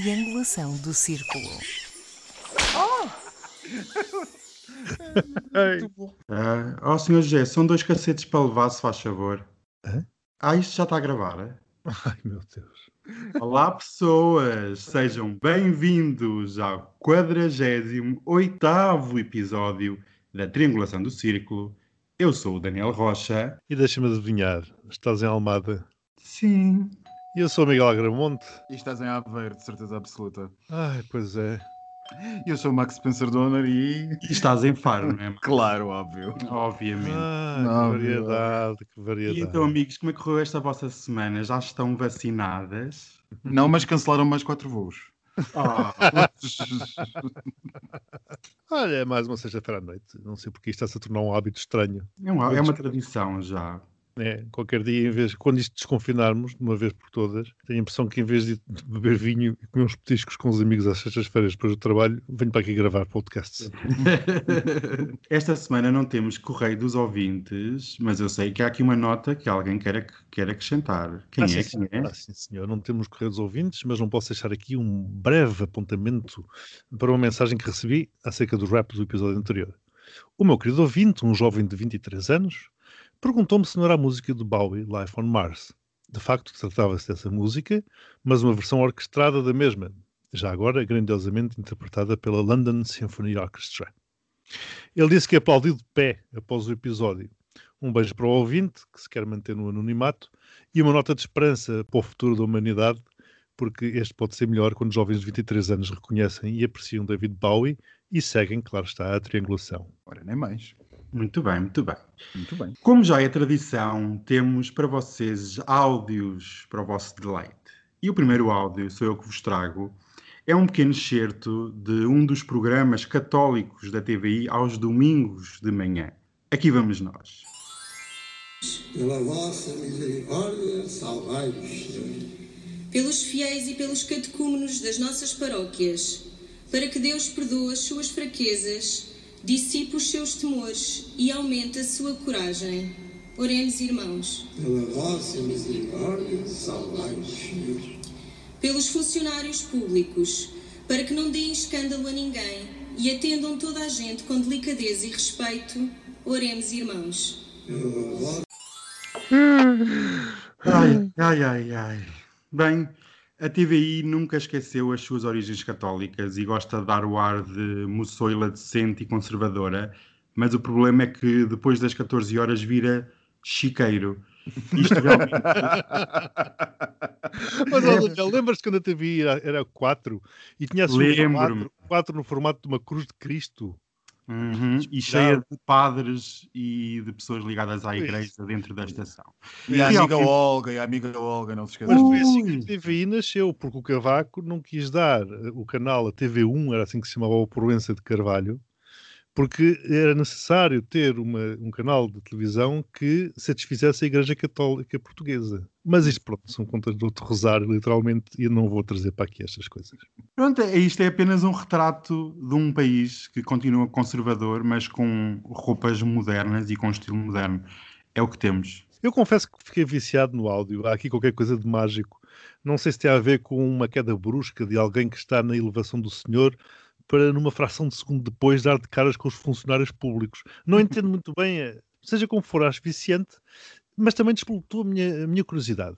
triangulação do círculo. Ah, ó, senhor José, são dois cacetes para levar, se faz favor. Hã? Ah, isto já está a gravar, é? Ai, meu Deus. Olá, pessoas! Sejam bem-vindos ao 48º episódio da Triangulação do Círculo. Eu sou o Daniel Rocha. E deixa-me adivinhar, estás em Almada. Sim. E eu sou o Miguel Agramonte. E estás em Aveiro, de certeza absoluta. Ai, pois é. E eu sou o Max Spencer Donner e. E estás em Faro, não é? Claro, óbvio. Obviamente. Ah, Não, que variedade, que E variedade. então, amigos, como é que correu esta vossa semana? Já estão vacinadas? Não, mas cancelaram mais quatro voos. Ah, Olha, é mais uma sexta-feira à noite. Não sei porque isto está-se a tornar um hábito estranho. é, uma, é uma tradição já. É, qualquer dia, em vez, quando isto desconfinarmos, de uma vez por todas, tenho a impressão que em vez de beber vinho e comer uns petiscos com os amigos às sextas-feiras depois do trabalho, venho para aqui gravar podcasts. Esta semana não temos correio dos ouvintes, mas eu sei que há aqui uma nota que alguém quer, quer acrescentar. Quem Ah, é? sim, Quem senhor. é? Ah, sim, senhor. Não temos correio dos ouvintes, mas não posso deixar aqui um breve apontamento para uma mensagem que recebi acerca do rap do episódio anterior. O meu querido ouvinte, um jovem de 23 anos, perguntou-me se não era a música do Bowie, Life on Mars. De facto, tratava-se dessa música, mas uma versão orquestrada da mesma, já agora grandiosamente interpretada pela London Symphony Orchestra. Ele disse que aplaudiu de pé após o episódio. Um beijo para o ouvinte, que se quer manter no anonimato, e uma nota de esperança para o futuro da humanidade, porque este pode ser melhor quando jovens de 23 anos reconhecem e apreciam David Bowie e seguem, claro está, a triangulação. Ora, nem mais. Muito bem, muito bem. Muito bem. Como já é tradição, temos para vocês áudios para o vosso deleite. E o primeiro áudio, sou eu que vos trago, é um pequeno excerto de um dos programas católicos da TVI aos domingos de manhã. Aqui vamos nós. Pela vossa misericórdia, salvai-nos, Senhor. pelos fiéis e pelos catecúmenos das nossas paróquias, para que Deus perdoe as suas fraquezas, dissipe os seus temores e aumente a sua coragem. Oremos, irmãos. Pela vossa misericórdia, salvai-nos, Senhor. Pelos funcionários públicos, para que não deem escândalo a ninguém e atendam toda a gente com delicadeza e respeito. Oremos, irmãos. Pela vossa Ai, ai, ai, ai. Bem, a TVI nunca esqueceu as suas origens católicas e gosta de dar o ar de moçoila decente e conservadora, mas o problema é que depois das 14 horas vira chiqueiro. Isto realmente Mas, ó, Daniel, lembras-te quando a TV era, era 4 e tinha Lembro-me. formato, 4 no formato de uma cruz de Cristo? Uhum, e cheia de padres e de pessoas ligadas à igreja dentro da estação. E a amiga Realmente- Olga, e a amiga Olga, não se esqueça. Mas foi assim que a TVI nasceu, porque o Cavaco não quis dar eh, o canal, a TV1, era assim que se chamava a Proença de Carvalho, porque era necessário ter uma, um canal de televisão que satisfizesse a Igreja Católica Portuguesa. Mas isto, pronto, são contas de outro rosário, literalmente, e eu não vou trazer para aqui estas coisas. Pronto, é- isto é apenas um retrato de um país que continua conservador, mas com roupas modernas e com estilo moderno. É o que temos. Eu confesso que fiquei viciado no áudio. Há aqui qualquer coisa de mágico. Não sei se tem a ver com uma queda brusca de alguém que está na elevação do senhor para, numa fração de segundo depois, dar de caras com os funcionários públicos. Não entendo muito bem, eh, seja como for, acho viciante, mas também despoltou a minha, a minha curiosidade.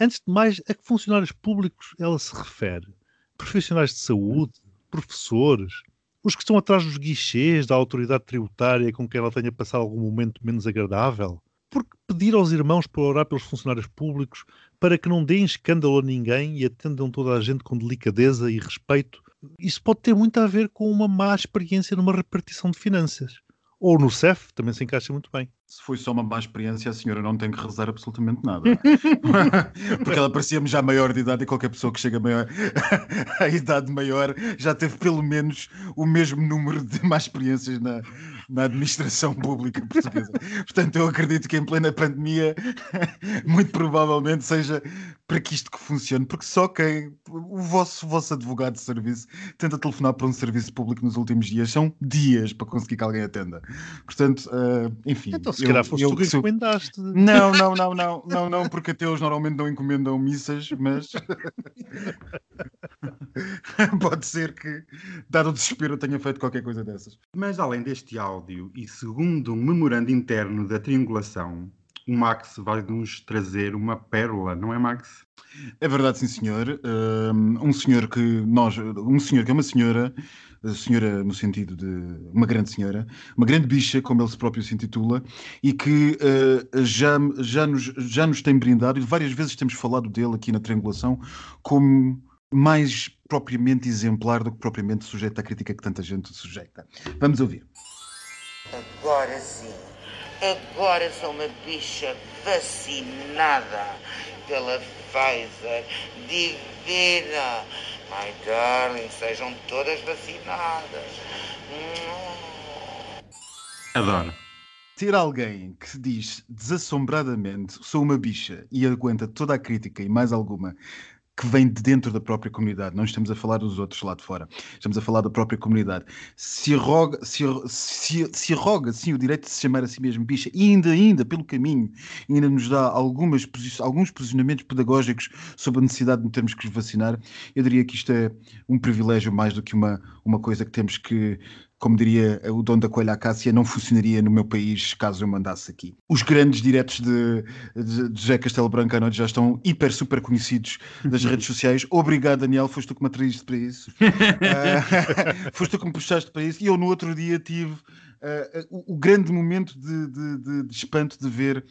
Antes de mais, a que funcionários públicos ela se refere? Profissionais de saúde? Professores? Os que estão atrás dos guichês da autoridade tributária com quem ela tenha passado algum momento menos agradável? Porque pedir aos irmãos para orar pelos funcionários públicos para que não deem escândalo a ninguém e atendam toda a gente com delicadeza e respeito, isso pode ter muito a ver com uma má experiência numa repartição de finanças. Ou no CEF, também se encaixa muito bem. Se foi só uma má experiência, a senhora não tem que rezar absolutamente nada. Porque ela parecia-me já maior de idade e qualquer pessoa que chega maior, à idade maior já teve pelo menos o mesmo número de más experiências na, na administração pública portuguesa. Portanto, eu acredito que em plena pandemia, muito provavelmente seja para que isto que funcione, porque só quem o vosso, o vosso advogado de serviço tenta telefonar para um serviço público nos últimos dias, são dias para conseguir que alguém atenda. Portanto, ah, enfim. Então, se eu- calhar foste eu tu que encomendaste. não, não, não, não, não, não, porque ateus normalmente não encomendam missas, mas pode ser que, dado o desespero, eu tenha feito qualquer coisa dessas. Mas além deste áudio, e segundo um memorando interno da triangulação, o Max vai nos trazer uma pérola, não é, Max? É verdade, sim, senhor. Um, um senhor que nós, um senhor que é uma senhora, senhora no sentido de uma grande senhora, uma grande bicha, como ele próprio se intitula, e que uh, já, já, nos, já nos tem brindado, e várias vezes temos falado dele aqui na triangulação, como mais propriamente exemplar do que propriamente sujeito à crítica que tanta gente sujeita. Vamos ouvir. Agora sim, agora sou uma bicha vacinada pela Pfizer, divina. My darling, sejam todas vacinadas. Adoro. Ter alguém que se diz desassombradamente sou uma bicha e aguenta toda a crítica e mais alguma que vem de dentro da própria comunidade, não estamos a falar dos outros lá de fora, estamos a falar da própria comunidade, se arroga, se, se, se arroga sim o direito de se chamar a si mesmo bicha e ainda, ainda pelo caminho, ainda nos dá algumas, alguns posicionamentos pedagógicos sobre a necessidade de termos que vacinar, eu diria que isto é um privilégio mais do que uma, uma coisa que temos que como diria o dono da Coelha Acácia, não funcionaria no meu país caso eu mandasse aqui. Os grandes diretos de, de, de José Castelo Branco à noite já estão hiper, super conhecidos das redes sociais. Obrigado, Daniel, foste tu que me atraíste para isso. uh, foste tu que me puxaste para isso. E eu no outro dia tive uh, o, o, grande momento de, de, de espanto de ver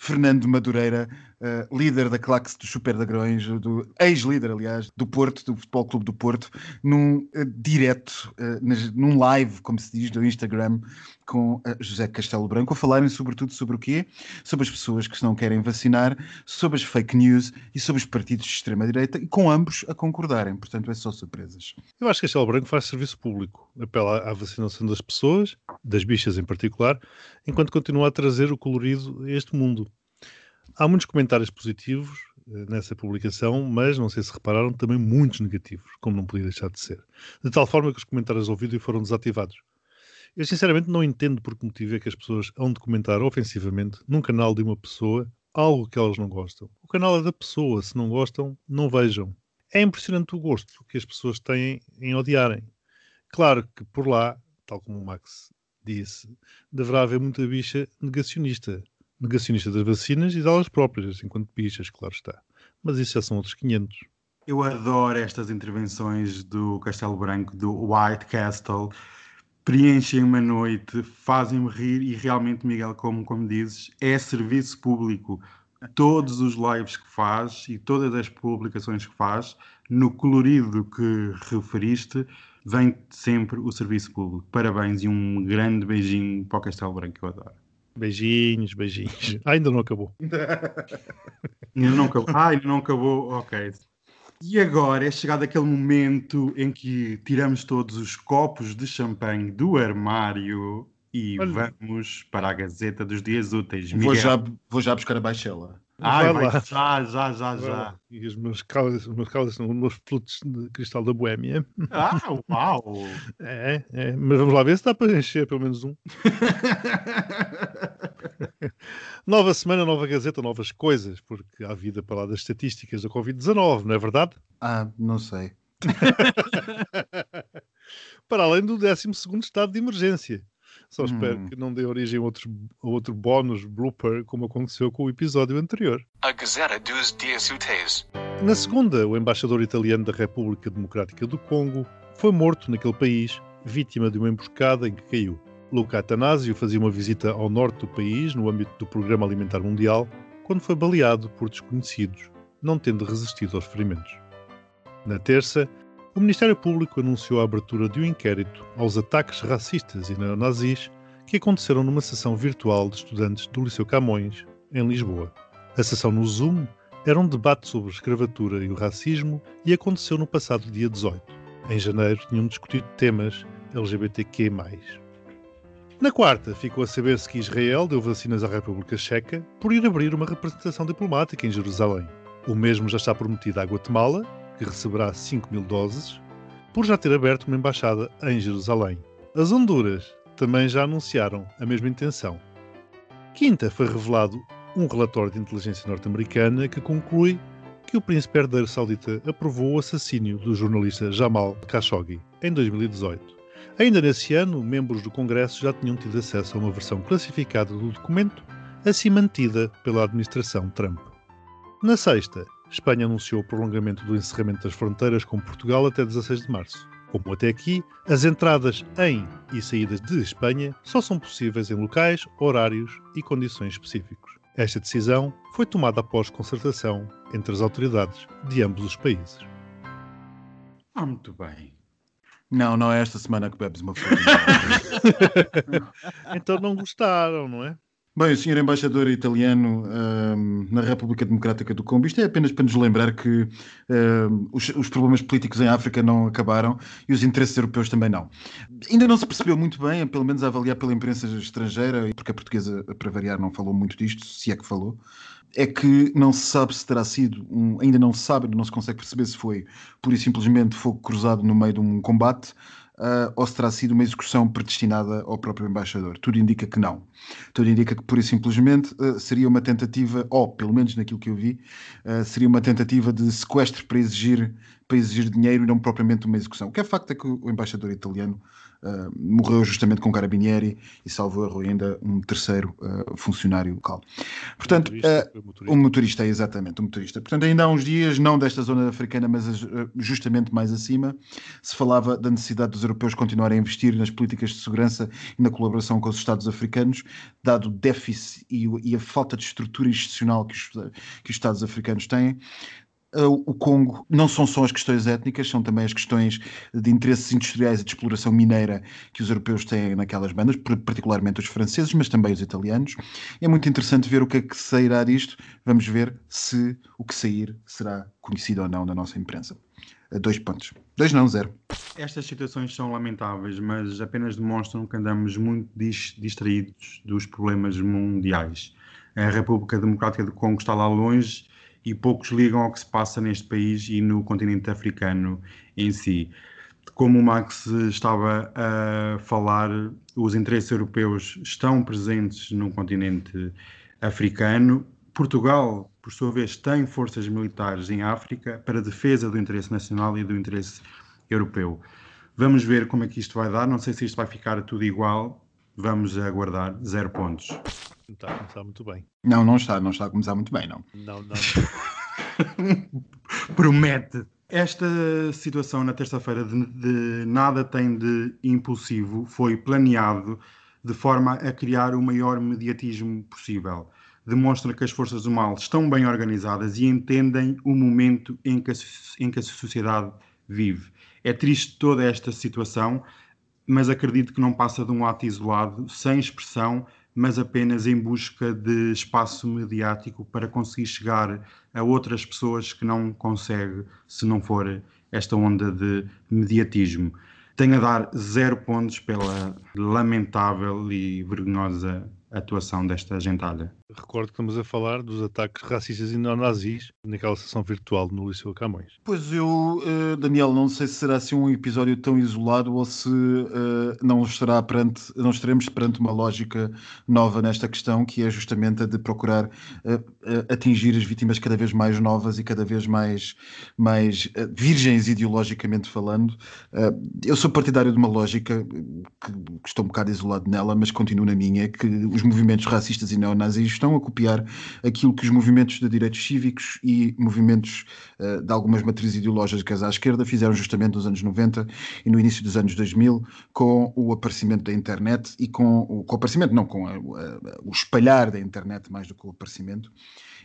Fernando Madureira, uh, líder da claque dos Super Dragões, do ex-líder, aliás, do Porto, do Futebol Clube do Porto, num uh, direto, uh, nas, num live, como se diz, do Instagram, com José Castelo Branco, a falarem sobretudo sobre o quê? Sobre as pessoas que não querem vacinar, sobre as fake news e sobre os partidos de extrema-direita, e com ambos a concordarem. Portanto, é só surpresas. Eu acho que Castelo Branco faz serviço público. Apela à vacinação das pessoas, das bichas em particular, enquanto continua a trazer o colorido a este mundo. Há muitos comentários positivos eh, nessa publicação, mas não sei se repararam, também muitos negativos, como não podia deixar de ser. De tal forma que os comentários ao vídeo foram desativados. Eu sinceramente não entendo por que motivo é que as pessoas hão de comentar ofensivamente num canal de uma pessoa algo que elas não gostam. O canal é da pessoa, se não gostam, não vejam. É impressionante o gosto que as pessoas têm em odiarem. Claro que por lá, tal como o Max disse, deverá haver muita bicha negacionista negacionista das vacinas e delas próprias, enquanto bichas, claro está. Mas isso já são outros 500. Eu adoro estas intervenções do Castelo Branco, do White Castle. Preenchem-me a noite, fazem-me rir e realmente, Miguel, como, como dizes, é serviço público. Todos os lives que faz e todas as publicações que faz, no colorido que referiste, vem sempre o serviço público. Parabéns e um grande beijinho para o Castelo Branco, eu adoro. Beijinhos, beijinhos. Ah, ainda não acabou. ainda não acabou. Ah, ainda não acabou. Ok. E agora é chegado aquele momento em que tiramos todos os copos de champanhe do armário e Olha. vamos para a Gazeta dos Dias Úteis. Vou já, vou já buscar a baixela. Ai, vai vai, já, já, já, já. E os meus cálices, os meus são os meus flutos de cristal da Boémia. Ah, uau! é, é, mas vamos lá ver se dá para encher pelo menos um. nova semana, nova Gazeta, novas coisas, porque há vida para lá das estatísticas da Covid-19, não é verdade? Ah, não sei. para além do 12 estado de emergência. Só espero Hum. que não dê origem a, outros, a outro bónus blooper, como aconteceu com o episódio anterior. A Gazeta dos Dias Úteis. Na segunda, o embaixador italiano da República Democrática do Congo foi morto naquele país, vítima de uma emboscada em que caiu. Luca Atanásio fazia uma visita ao norte do país, no âmbito do Programa Alimentar Mundial, quando foi baleado por desconhecidos, não tendo resistido aos ferimentos. Na terça, o Ministério Público anunciou a abertura de um inquérito aos ataques racistas e neonazis que aconteceram numa sessão virtual de estudantes do Liceu Camões, em Lisboa. A sessão no Zoom era um debate sobre a escravatura e o racismo e aconteceu no passado dia 18. Em janeiro tinham discutido temas LGBTQ+. Na quarta, ficou a saber-se que Israel deu vacinas à República Checa por ir abrir uma representação diplomática em Jerusalém. O mesmo já está prometido à Guatemala, que receberá 5 mil doses, por já ter aberto uma embaixada em Jerusalém. As Honduras também já anunciaram a mesma intenção. Quinta, foi revelado um relatório de inteligência norte-americana que conclui que o príncipe herdeiro saudita aprovou o assassínio do jornalista Jamal Khashoggi em 2018. Ainda nesse ano, membros do Congresso já tinham tido acesso a uma versão classificada do documento, assim mantida pela administração Trump. Na sexta, Espanha anunciou o prolongamento do encerramento das fronteiras com Portugal até 16 de março. Como até aqui, as entradas em e saídas de Espanha só são possíveis em locais, horários e condições específicos. Esta decisão foi tomada após concertação entre as autoridades de ambos os países. Ah, muito bem. Não, não é esta semana que bebes uma flor. Então não gostaram, não é? Bem, o senhor embaixador italiano ahm, na República Democrática do Congo, isto é apenas para nos lembrar que ahm, os, os problemas políticos em África não acabaram e os interesses europeus também não. Ainda não se percebeu muito bem, pelo menos a avaliar pela imprensa estrangeira, porque a portuguesa, para variar, não falou muito disto, se é que falou, é que não se sabe se terá sido, um, ainda não se sabe, não se consegue perceber se foi pura e simplesmente fogo cruzado no meio de um combate ah, ou se terá sido uma execução predestinada ao próprio embaixador. Tudo indica que não. Tudo indica que pura e simplesmente ah, seria uma tentativa, ou pelo menos naquilo que eu vi, ah, seria uma tentativa de sequestro para exigir, para exigir dinheiro e não propriamente uma execução. O que é facto é que o embaixador italiano Uh, morreu justamente com Carabinieri e salvo erro ainda um terceiro uh, funcionário local. Portanto, motorista, o motorista. o motorista, é exatamente, o motorista. Portanto, ainda há uns dias, não desta zona africana, mas justamente mais acima, se falava da necessidade dos europeus continuarem a investir nas políticas de segurança e na colaboração com os Estados africanos, dado o déficit e, e a falta de estrutura institucional que os, que os Estados africanos têm. Uh, o Congo não são só as questões étnicas, são também as questões de interesses industriais e de exploração mineira que os europeus têm naquelas bandas, par- particularmente os franceses, mas também os italianos. É muito interessante ver o que é que sairá disto. Vamos ver se o que sair será conhecido ou não na nossa imprensa. Uh, Dois pontos. Dois não, zero. Estas situações são lamentáveis, mas apenas demonstram que andamos muito dis- distraídos dos problemas mundiais. A República Democrática do Congo está lá longe e poucos ligam ao que se passa neste país e no continente africano em si. Como o Max estava a falar, os interesses europeus estão presentes no continente africano. Portugal, por sua vez, tem forças militares em África para defesa do interesse nacional e do interesse europeu. Vamos ver como é que isto vai dar. Não sei se isto vai ficar tudo igual. Vamos aguardar. Zero pontos. Não está a começar muito bem. Não, não está, não está a começar muito bem, não. Não, não. Promete. Esta situação na terça-feira de, de nada tem de impulsivo foi planeado de forma a criar o maior mediatismo possível. Demonstra que as forças do mal estão bem organizadas e entendem o momento em que a, em que a sociedade vive. É triste toda esta situação, mas acredito que não passa de um ato isolado, sem expressão, mas apenas em busca de espaço mediático para conseguir chegar a outras pessoas que não consegue se não for esta onda de mediatismo. Tenho a dar zero pontos pela lamentável e vergonhosa atuação desta gentalha. Recordo que estamos a falar dos ataques racistas e neonazis naquela sessão virtual no Liceu Camões. Pois eu, eh, Daniel, não sei se será assim um episódio tão isolado ou se eh, não estará perante, não estaremos perante uma lógica nova nesta questão, que é justamente a de procurar eh, atingir as vítimas cada vez mais novas e cada vez mais, mais virgens ideologicamente falando. Eu sou partidário de uma lógica que, que estou um bocado isolado nela, mas continuo na minha, que os movimentos racistas e neonazis estão a copiar aquilo que os movimentos de direitos cívicos e movimentos eh, de algumas matrizes ideológicas à esquerda fizeram justamente nos anos 90 e no início dos anos 2000 com o aparecimento da internet e com o, com o aparecimento, não, com a- a- o espalhar da internet mais do que o aparecimento.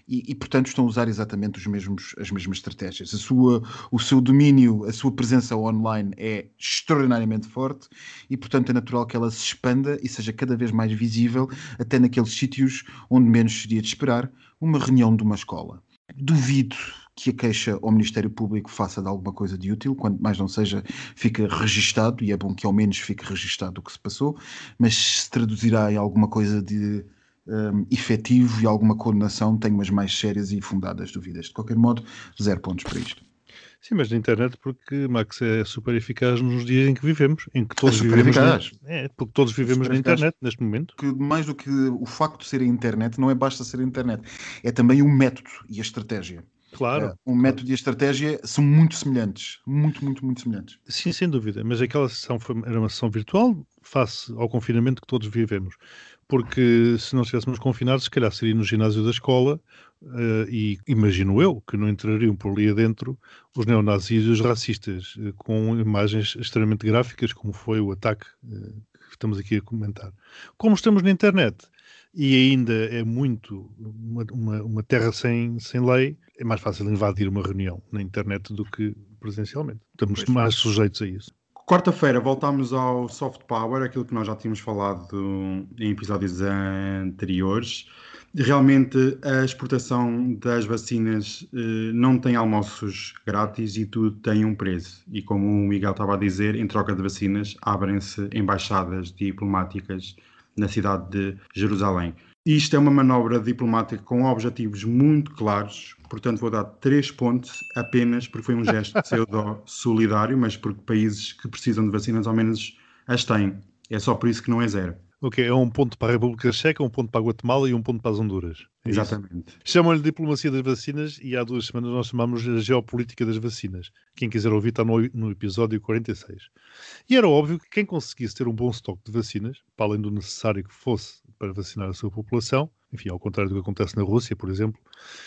E, e, portanto estão a usar exatamente os mesmos, as mesmas estratégias. A sua, o seu domínio, a sua presença online é extraordinariamente forte e, portanto, é natural que ela se expanda e seja cada vez mais visível até naqueles sítios onde menos seria de esperar uma reunião de uma escola. Duvido que a queixa ao Ministério Público faça de alguma coisa de útil, quanto mais não seja, fica registado, e é bom que ao menos fique registado o que se passou, mas se traduzirá em alguma coisa de um, efetivo e alguma condenação, tenho umas mais sérias e fundadas dúvidas. De qualquer modo, zero pontos para isto. Sim, mas na internet porque Max é super eficaz nos dias em que vivemos, em que todos É vivemos. Na, é, porque todos vivemos super na internet neste momento. que mais do que o facto de ser a internet, não é basta ser a internet, é também o método e a estratégia. Claro. Eh, um método e a estratégia são muito semelhantes. Muito, muito, muito semelhantes. Sim, sem dúvida. Mas aquela sessão foi, era uma sessão virtual face ao confinamento que todos vivemos. Porque se não estivéssemos confinados, se calhar seria no ginásio da escola uh, e imagino eu que não entrariam por ali adentro os neonazis e os racistas, uh, com imagens extremamente gráficas, como foi o ataque uh, que estamos aqui a comentar. Como estamos na internet e ainda é muito uma, uma, uma, terra sem, sem lei, é mais fácil invadir uma reunião na internet do que presencialmente. Estamos pois mais sujeitos a isso. Quarta-feira voltámos ao soft power, aquilo que nós já tínhamos falado em episódios anteriores. Realmente a exportação das vacinas eh, não tem almoços grátis e tudo tem um preço. E como o Miguel estava a dizer, em troca de vacinas abrem-se embaixadas diplomáticas na cidade de Jerusalém. Isto é uma manobra diplomática com objetivos muito claros, portanto vou dar três pontos apenas porque foi um gesto pseudo-solidário, mas porque países que precisam de vacinas ao menos as têm. É só por isso que não é zero. Ok, é um ponto para a República Checa, um ponto para a Guatemala e um ponto para as Honduras. É Exatamente. Chamam-lhe diplomacia das vacinas e há duas semanas nós chamamos a geopolítica das vacinas. Quem quiser ouvir está no, no episódio 46. E era óbvio que quem conseguisse ter um bom estoque de vacinas, para além do necessário que fosse para vacinar a sua população, enfim, ao contrário do que acontece na Rússia, por exemplo,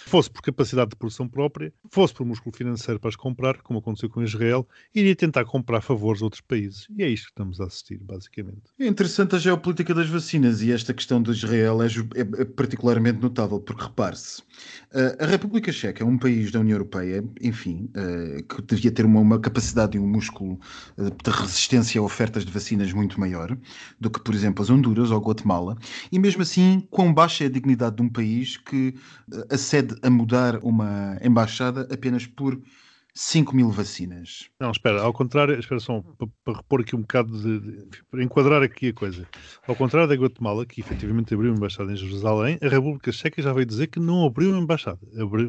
fosse por capacidade de produção própria, fosse por músculo financeiro para as comprar, como aconteceu com Israel, iria tentar comprar favores a outros países. E é isto que estamos a assistir, basicamente. É interessante a geopolítica das vacinas e esta questão de Israel é, é particularmente notável, porque repare-se, eh, a República Checa é um país da União Europeia, enfim, eh, que devia ter uma, uma capacidade e um músculo eh, de resistência a ofertas de vacinas muito maior do que, por exemplo, as Honduras ou Guatemala, e mesmo assim, quão baixa é a dignidade de um país que acede a mudar uma embaixada apenas por 5 mil vacinas. Não, espera, ao contrário, espera só, para, para repor aqui um bocado de, de, para enquadrar aqui a coisa. Ao contrário da Guatemala, que efetivamente abriu uma embaixada em Jerusalém, a República Checa já veio dizer que não abriu uma embaixada, abriu,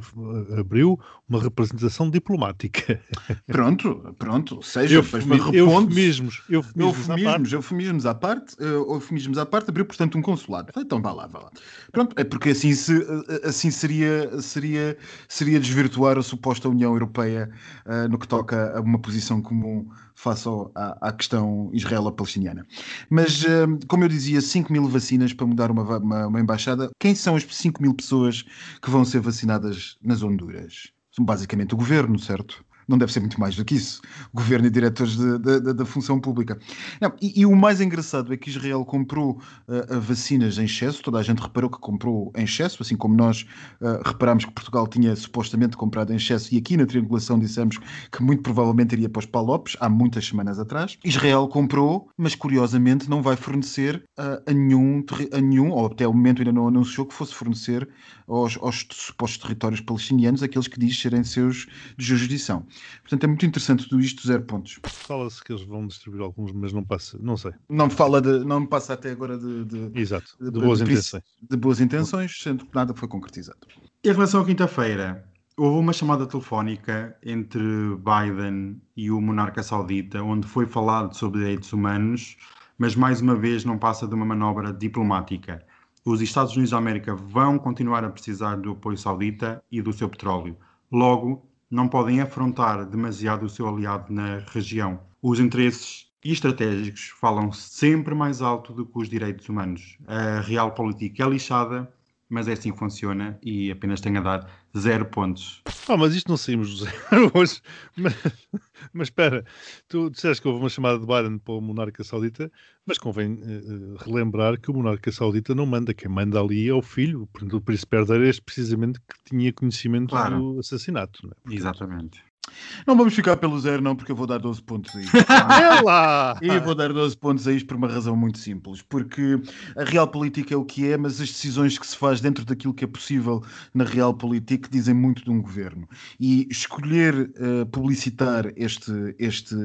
abriu uma representação diplomática. Pronto, pronto, seja, Eufemi, eufemismos, eufemismos, eufemismos, eufemismos à parte, eufemismos à parte, abriu portanto um consulado. Então vá lá, vá lá. Pronto, é porque assim, se, eh, assim seria, seria, seria desvirtuar a suposta União Europeia uh, no que toca a uma posição comum face ao, à, à, questão israelo-palestiniana. Mas, uh, como eu dizia, 5 mil vacinas para mudar uma, uma, uma embaixada. Quem são as 5 mil pessoas que vão ser vacinadas nas Honduras? São basicamente o governo, certo? Não deve ser muito mais do que isso, governo e diretores da função pública. Não, e, e, o mais engraçado é que Israel comprou uh, vacinas em excesso, toda a gente reparou que comprou em excesso, assim como nós uh, reparámos que Portugal tinha supostamente comprado em excesso, e aqui na triangulação dissemos que muito provavelmente iria para os Palopes, há muitas semanas atrás. Israel comprou, mas curiosamente não vai fornecer uh, a, nenhum, a nenhum, ou até o momento ainda não anunciou que fosse fornecer aos, aos supostos territórios palestinianos, aqueles que diz serem seus de jurisdição. Portanto, é muito interessante tudo isto, zero pontos. Fala-se que eles vão distribuir alguns, mas não passa, não sei. Não fala de, não me passa até agora de, de Exato, de, de boas intenções. De boas intenções, sendo que nada foi concretizado. Em relação à quinta-feira, houve uma chamada telefónica entre Biden e o monarca saudita, onde foi falado sobre direitos humanos, mas mais uma vez não passa de uma manobra diplomática. Os Estados Unidos da América vão continuar a precisar do apoio saudita e do seu petróleo. Logo, não podem afrontar demasiado o seu aliado na região. Os interesses estratégicos falam sempre mais alto do que os direitos humanos. A real política é lixada, mas é assim que funciona e apenas tenho a dar zero pontos. Ah, mas isto não saímos do zero hoje. Mas, mas espera, tu disseste que houve uma chamada de Biden para o monarca saudita, mas convém uh, relembrar que o monarca saudita não manda, quem manda ali é o filho, o príncipe herdeiro é este precisamente que tinha conhecimento claro. do assassinato. É? Exatamente. Não vamos ficar pelo zero, não, porque eu vou dar 12 pontos a isto. é lá! E vou dar 12 pontos a isto por uma razão muito simples. Porque a real política é o que é, mas as decisões que se faz dentro daquilo que é possível na real política dizem muito de um governo. E escolher uh, publicitar este, este,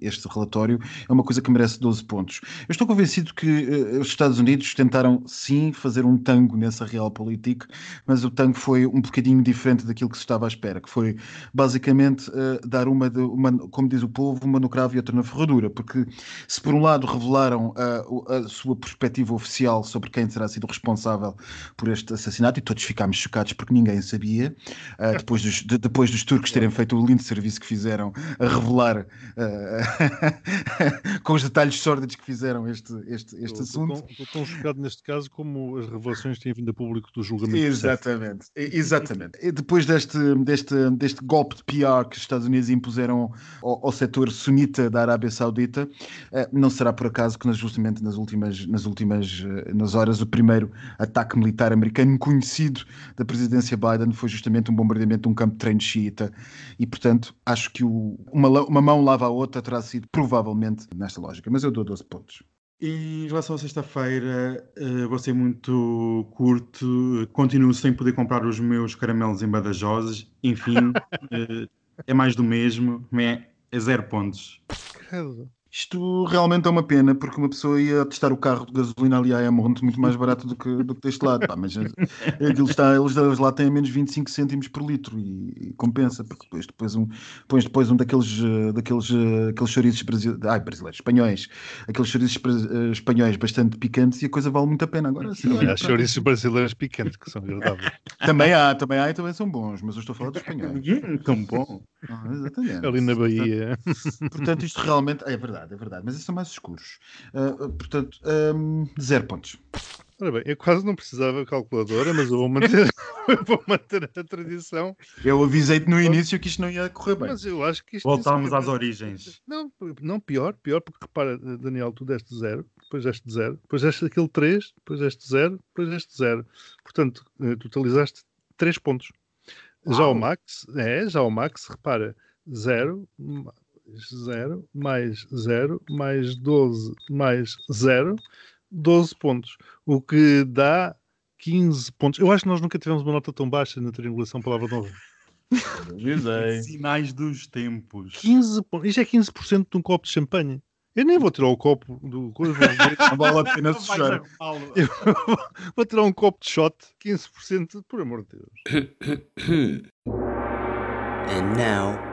este relatório é uma coisa que merece 12 pontos. Eu estou convencido que uh, os Estados Unidos tentaram, sim, fazer um tango nessa real política, mas o tango foi um bocadinho diferente daquilo que se estava à espera, que foi basicamente uh, dar uma, de, uma, como diz o povo, uma no cravo e outra na ferradura, porque se por um lado revelaram uh, a sua perspectiva oficial sobre quem terá sido responsável por este assassinato, e todos ficámos chocados porque ninguém sabia, uh, depois, dos, de, depois dos turcos terem feito o lindo serviço que fizeram a revelar com os detalhes sórdidos que fizeram este, este, este assunto. Estou tão chocado neste caso como as revelações têm vindo a público do julgamento. Exatamente, exatamente. E depois deste, deste, deste golpe de PR que os Estados Unidos impuseram ao, ao setor sunita da Arábia Saudita, eh, não será por acaso que justamente nas últimas, nas últimas eh, nas horas o primeiro ataque militar americano conhecido da presidência Biden foi justamente um bombardeamento de um campo de treino xiita e portanto acho que o, uma, uma mão lava a outra terá sido provavelmente nesta lógica, mas eu dou 12 pontos. Em relação à sexta-feira, uh, vou ser muito curto. Continuo sem poder comprar os meus caramelos em Badajoz. Enfim, uh, é mais do mesmo. É, é zero pontos. Credo. Isto realmente é uma pena, porque uma pessoa ia testar o carro de gasolina ali a monte muito mais barato do que, do que deste lado. Pá, mas aquilo está, eles, eles lá têm a menos 25 cêntimos por litro e, e compensa, porque depois, depois, um, depois, depois um daqueles, eh, daqueles, eh, aqueles chouriços brasile... ai, brasileiros, espanhóis, aqueles chouriços eh, espanhóis bastante picantes e a coisa vale muito a pena. Agora sim. Há chouriços brasileiros picantes que são agradáveis. Também há, também há e também são bons, mas eu estou a falar dos espanhóis. Tão bom. Ah, exatamente. Ali na Bahia. Portanto, portanto, isto realmente é verdade, é verdade, mas esses são mais escuros. Uh, portanto, um, zero pontos. Ora bem, eu quase não precisava de calculadora, mas eu vou manter, eu vou manter a tradição. Eu avisei-te no início que isto não ia correr bem. Mas eu acho que isto. Voltámos às origens. Não, não, pior, pior, porque repara, Daniel, tu deste zero, depois deste zero, depois deste aquele 3, depois deste zero, depois deste zero. Portanto, eh, totalizaste 3 pontos. Uau. Já o Max, é, já o Max, repara, 0, 0, mais 0, mais 12, mais 0, 12 pontos. O que dá 15 pontos. Eu acho que nós nunca tivemos uma nota tão baixa na triangulação palavra nova. Sinais dos tempos. 15 pontos. Isto é 15% de um copo de champanhe. Eu nem vou tirar o copo do coisa. Não vale a pena sujar. Vou tirar um copo de shot, 15%, por amor de Deus. And now,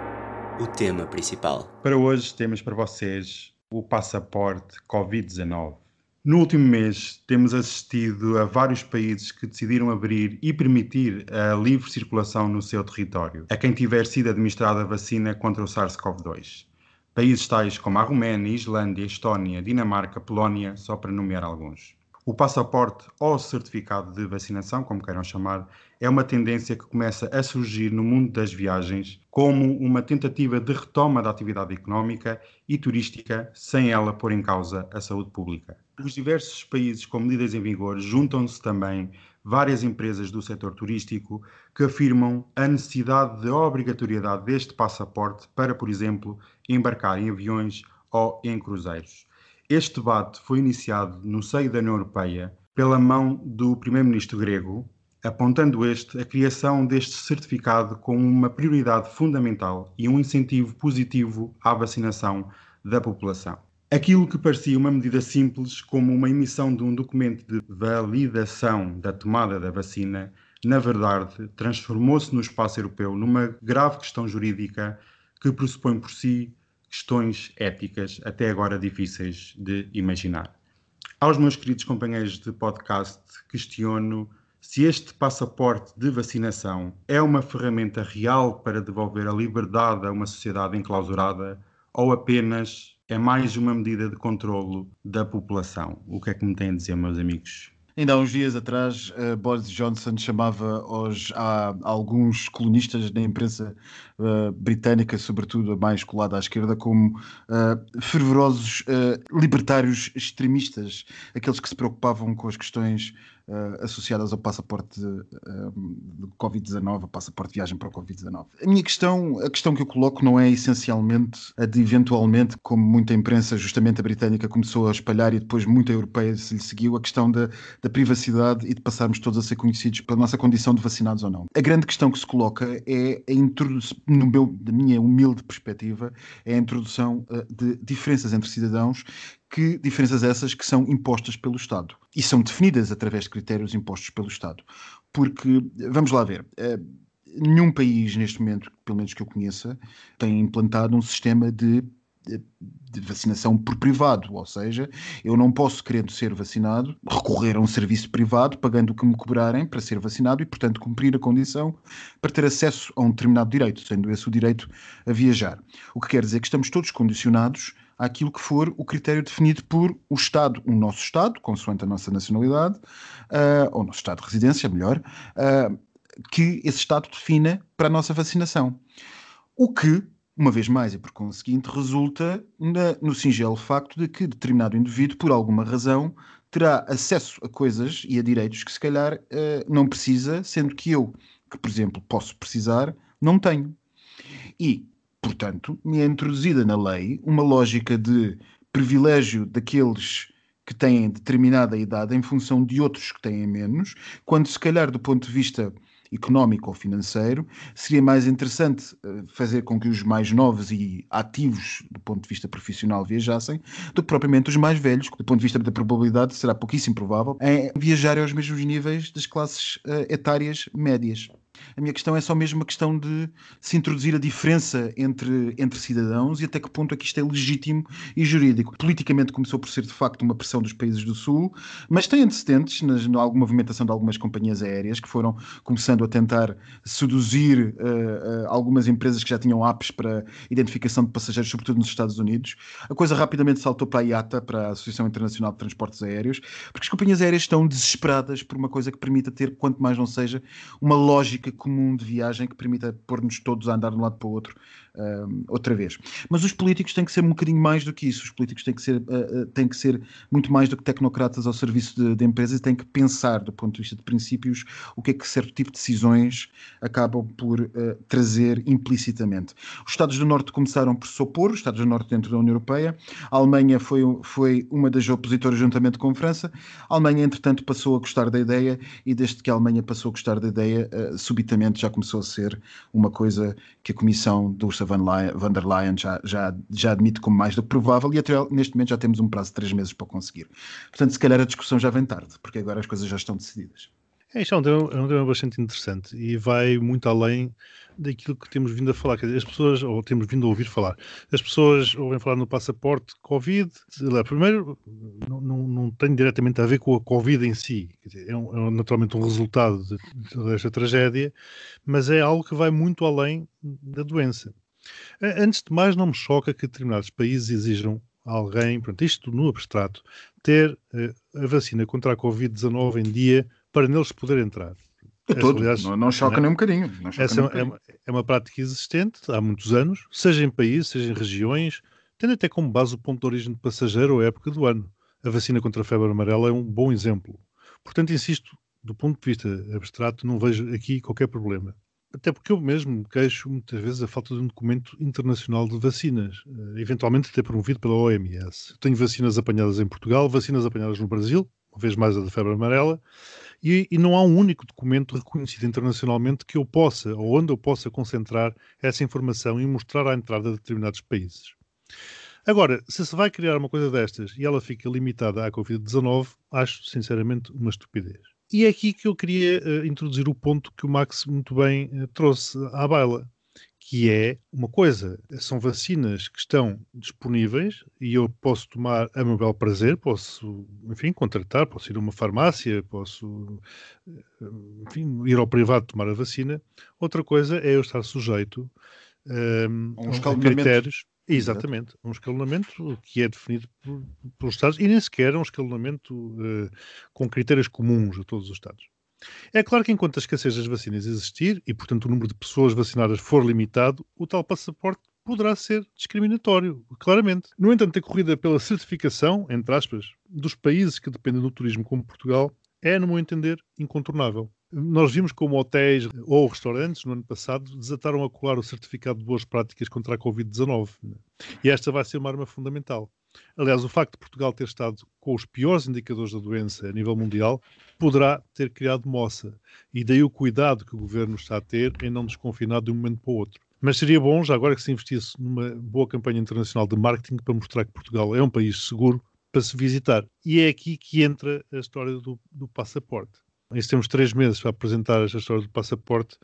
o tema principal. Para hoje temos para vocês o passaporte Covid-19. No último mês, temos assistido a vários países que decidiram abrir e permitir a livre circulação no seu território a quem tiver sido administrada a vacina contra o SARS-CoV-2. Países tais como a Roménia, Islândia, Estónia, Dinamarca, Polónia, só para nomear alguns. O passaporte ou certificado de vacinação, como queiram chamar, é uma tendência que começa a surgir no mundo das viagens como uma tentativa de retoma da atividade económica e turística, sem ela pôr em causa a saúde pública. Os diversos países com medidas em vigor juntam-se também várias empresas do setor turístico que afirmam a necessidade de obrigatoriedade deste passaporte para, por exemplo, embarcar em aviões ou em cruzeiros. Este debate foi iniciado no seio da União Europeia pela mão do primeiro-ministro grego, apontando este a criação deste certificado como uma prioridade fundamental e um incentivo positivo à vacinação da população. Aquilo que parecia uma medida simples, como uma emissão de um documento de validação da tomada da vacina, na verdade transformou-se no espaço europeu numa grave questão jurídica que pressupõe por si questões éticas até agora difíceis de imaginar. Aos meus queridos companheiros de podcast, questiono se este passaporte de vacinação é uma ferramenta real para devolver a liberdade a uma sociedade enclausurada ou apenas é mais uma medida de controlo da população. O que é que me têm a dizer, meus amigos? Ainda há uns dias atrás, uh, Boris Johnson chamava a, a alguns colunistas da imprensa uh, britânica, sobretudo a mais colada à esquerda, como uh, fervorosos libertários extremistas, aqueles que se preocupavam com as questões uh, associadas ao passaporte uh, de Covid-19, ao passaporte de viagem para o Covid-19. A minha questão, a questão que eu coloco não é essencialmente a de eventualmente, como muita imprensa, justamente a britânica, começou a espalhar e depois muita europeia se lhe seguiu, a questão da, da privacidade e de passarmos todos a ser conhecidos pela nossa condição de vacinados ou não. A grande questão que se coloca é a introdução, no meu, da minha humilde perspectiva, é a introdução uh, de diferenças entre cidadãos que diferenças essas que são impostas pelo Estado e são definidas através de critérios impostos pelo Estado. Porque, vamos lá ver, eh, nenhum país neste momento, pelo menos que eu conheça, tem implantado um sistema de de vacinação por privado, ou seja, eu não posso, querendo ser vacinado, recorrer a um serviço privado, pagando o que me cobrarem para ser vacinado e, portanto, cumprir a condição para ter acesso a um determinado direito, sendo esse o direito a viajar. O que quer dizer que estamos todos condicionados àquilo que for o critério definido por o Estado, o nosso Estado, consoante a nossa nacionalidade, uh, ou o nosso Estado de residência, melhor, uh, que esse Estado defina para a nossa vacinação. O que uma vez mais, e por conseguinte, resulta na, no singelo facto de que determinado indivíduo, por alguma razão, terá acesso a coisas e a direitos que se calhar uh, não precisa, sendo que eu, que por exemplo posso precisar, não tenho. E, portanto, me é introduzida na lei uma lógica de privilégio daqueles que têm determinada idade em função de outros que têm menos, quando se calhar do ponto de vista económico ou financeiro, seria mais interessante eh, fazer com que os mais novos e ativos do ponto de vista profissional viajassem do que propriamente os mais velhos, que do ponto de vista da probabilidade será pouquíssimo provável, em viajarem aos mesmos níveis das classes uh, etárias médias. A minha questão é só mesmo uma questão de se introduzir a diferença entre, entre cidadãos e até que ponto é que isto é legítimo e jurídico. Politicamente começou por ser de facto uma pressão dos países do Sul, mas tem antecedentes na alguma movimentação de algumas companhias aéreas que foram começando a tentar seduzir uh, uh, algumas empresas que já tinham apps para identificação de passageiros, sobretudo nos Estados Unidos. A coisa rapidamente saltou para a IATA, para a Associação Internacional de Transportes Aéreos, porque as companhias aéreas estão desesperadas por uma coisa que permita ter, quanto mais não seja, uma lógica comum de viagem que permita pôr-nos todos a andar de um lado para o outro uh, outra vez. Mas os políticos têm que ser um bocadinho mais do que isso. Os políticos têm que ser, uh, têm que ser muito mais do que tecnocratas ao serviço de, de, empresas e têm que pensar, do ponto de vista de princípios, o que é que certo tipo de decisões acabam por uh, trazer implicitamente. Os Estados do Norte começaram por se opor, os Estados do Norte dentro da União Europeia. A Alemanha foi, foi uma das opositoras juntamente com a França. A Alemanha, entretanto, passou a gostar da ideia e desde que a Alemanha passou a gostar da ideia, subitamente já começou a ser uma coisa que a Comissão do Van, Leyen, van der Leyen já, já, já admite como mais do que provável e até neste momento já temos um prazo de três meses para conseguir. Portanto, se calhar a discussão já vem tarde, porque agora as coisas já estão decididas. É, isto é um, tema, é um tema bastante interessante e vai muito além daquilo que temos vindo a falar. Quer dizer, as pessoas, ou temos vindo a ouvir falar, as pessoas ouvem falar no passaporte Covid. Primeiro, não, não, não tem diretamente a ver com a Covid em si. Dizer, é, um, é, naturalmente um resultado de, de, tragédia, mas é algo que vai muito além da doença. Antes de mais, não me choca que determinados países exijam alguém, pronto, isto no abstrato, ter uh, a vacina contra a Covid-19 em dia para neles poder entrar. Todo, aliás, não, não, choca é? nem um bocadinho. Essa um é, bocadinho. É, é, uma prática existente há muitos anos, seja em países, seja em regiões, tendo até como base o ponto de origem de passageiro ou a época do ano. A vacina contra a febre amarela é um bom exemplo. Portanto, insisto, do ponto de vista abstrato, não vejo aqui qualquer problema. Até porque eu mesmo me queixo muitas vezes a falta de um documento internacional de vacinas, eh, eventualmente até promovido pela OMS. tenho vacinas apanhadas em Portugal, vacinas apanhadas no Brasil, uma vez mais a da febre amarela, e, e, não há um único documento reconhecido internacionalmente que eu possa, ou onde eu possa concentrar essa informação e mostrar à entrada de determinados países. Agora, se se vai criar uma coisa destas e ela fica limitada à Covid-19, acho sinceramente uma estupidez. E é aqui que eu queria uh, introduzir o ponto que o Max muito bem uh, trouxe à baila, que é uma coisa, são vacinas que estão disponíveis e eu posso tomar a meu bel prazer, posso, enfim, contratar, posso ir a uma farmácia, posso, eh, enfim, ir ao privado tomar a vacina. Outra coisa é eu estar sujeito um, um a critérios Exatamente, um escalonamento que é definido pelos Estados e nem sequer é um escalonamento uh, com critérios comuns a todos os Estados. É claro que enquanto a escassez das vacinas existir e, portanto, o número de pessoas vacinadas for limitado, o tal passaporte poderá ser discriminatório, claramente. No entanto, a corrida pela certificação, entre aspas, dos países que dependem do turismo como Portugal é, no meu entender, incontornável. Nós vimos como hotéis ou restaurantes, no ano passado, desataram a colar o certificado de boas práticas contra a Covid-19. Né? E esta vai ser uma arma fundamental. Aliás, o facto de Portugal ter estado com os piores indicadores da doença a nível mundial poderá ter criado moça. E daí o cuidado que o governo está a ter em não desconfinar de um momento para o outro. Mas seria bom, já agora, que se investisse numa boa campanha internacional de marketing para mostrar que Portugal é um país seguro para se visitar. E é aqui que entra a história do, do passaporte se temos três meses para apresentar esta história do passaporte,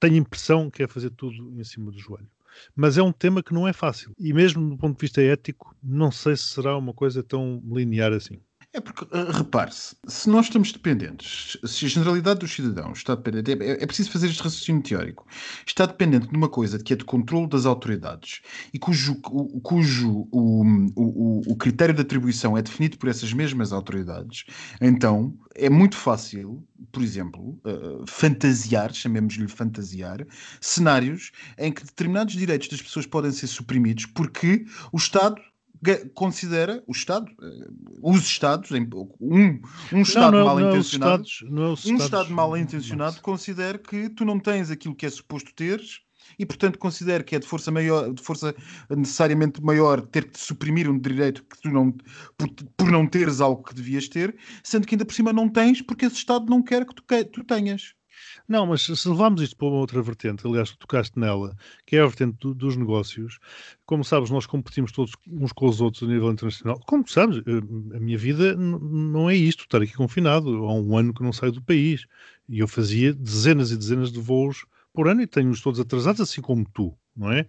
tenho a impressão que é fazer tudo em cima do joelho. Mas é um tema que não é fácil. E mesmo do ponto de vista ético, não sei se será uma coisa tão linear assim. É porque, uh, repare-se, se nós estamos dependentes, se a generalidade dos cidadãos está dependente, é, é, preciso fazer este raciocínio teórico, está dependente de uma coisa que é de controle das autoridades e cujo, o, cujo o, o, o critério de atribuição é definido por essas mesmas autoridades, então é muito fácil, por exemplo, uh, fantasiar, chamemos-lhe fantasiar, cenários em que determinados direitos das pessoas podem ser suprimidos porque o Estado considera o Estado, eh, os Estados, um, um Estado não, não, mal não intencionado, é Estados, é um Estado mal intencionado considera que tu não tens aquilo que é suposto teres e, portanto, considera que é de força maior, de força necessariamente maior ter que suprimir um direito que tu não, por, por não teres algo que devias ter, sendo que ainda por cima não tens porque esse Estado não quer que tu, que, tu tenhas. Não, mas se levarmos isto para uma outra vertente, aliás, tu tocaste nela, que é a vertente do, dos negócios, como sabes, nós competimos todos uns com os outros a nível internacional. Como sabes, eh, a minha vida não é isto, estar aqui confinado. Há um ano que não saio do país. E eu fazia dezenas e dezenas de voos por ano e tenho-os todos atrasados, assim como tu, não é?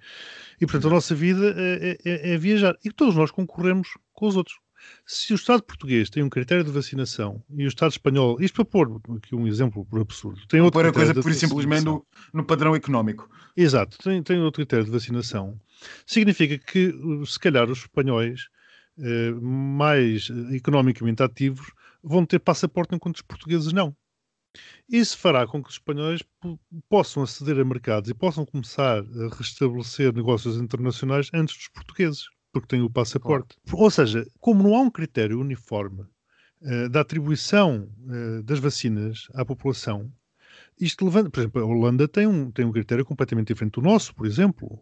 E, portanto, a nossa vida é, é, é viajar. E todos nós concorremos com os outros. Se o Estado português tem um critério de vacinação e o Estado espanhol, isto para pôr aqui um exemplo por absurdo, tem outro pôr a critério coisa por simplesmente no, no, padrão económico. Exato, tem, tem outro critério de vacinação. Significa que, se calhar, os espanhóis eh, mais economicamente ativos vão ter passaporte enquanto os portugueses não. Isso fará com que os espanhóis possam aceder a mercados e possam começar a restabelecer negócios internacionais antes dos portugueses porque tem o passaporte. Claro. Ou seja, como não há um critério uniforme uh, da atribuição uh, das vacinas à população, isto levanta, por exemplo, a Holanda tem um, tem um critério completamente diferente do nosso, por exemplo.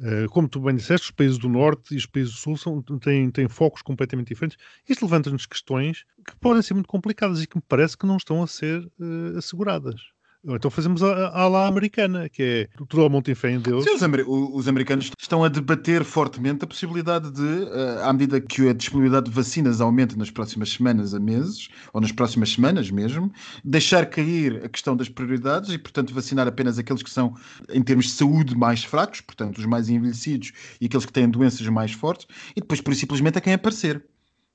Uh, como tu bem disseste, os países do Norte e os países do Sul são, têm, têm focos completamente diferentes. Isto levanta-nos questões que podem ser muito complicadas e que me parece que não estão a ser asseguradas. Então fazemos a, a lá americana, que é tudo ao monte em fé em Deus. Sim, os, amer os, americanos estão a debater fortemente a possibilidade de, uh, à medida que a disponibilidade de vacinas aumenta nas próximas semanas a meses, ou nas próximas semanas mesmo, deixar cair a questão das prioridades e, portanto, vacinar apenas aqueles que são, em termos de saúde, mais fracos, portanto, os mais envelhecidos e aqueles que têm doenças mais fortes, e depois, por simplesmente, a quem aparecer.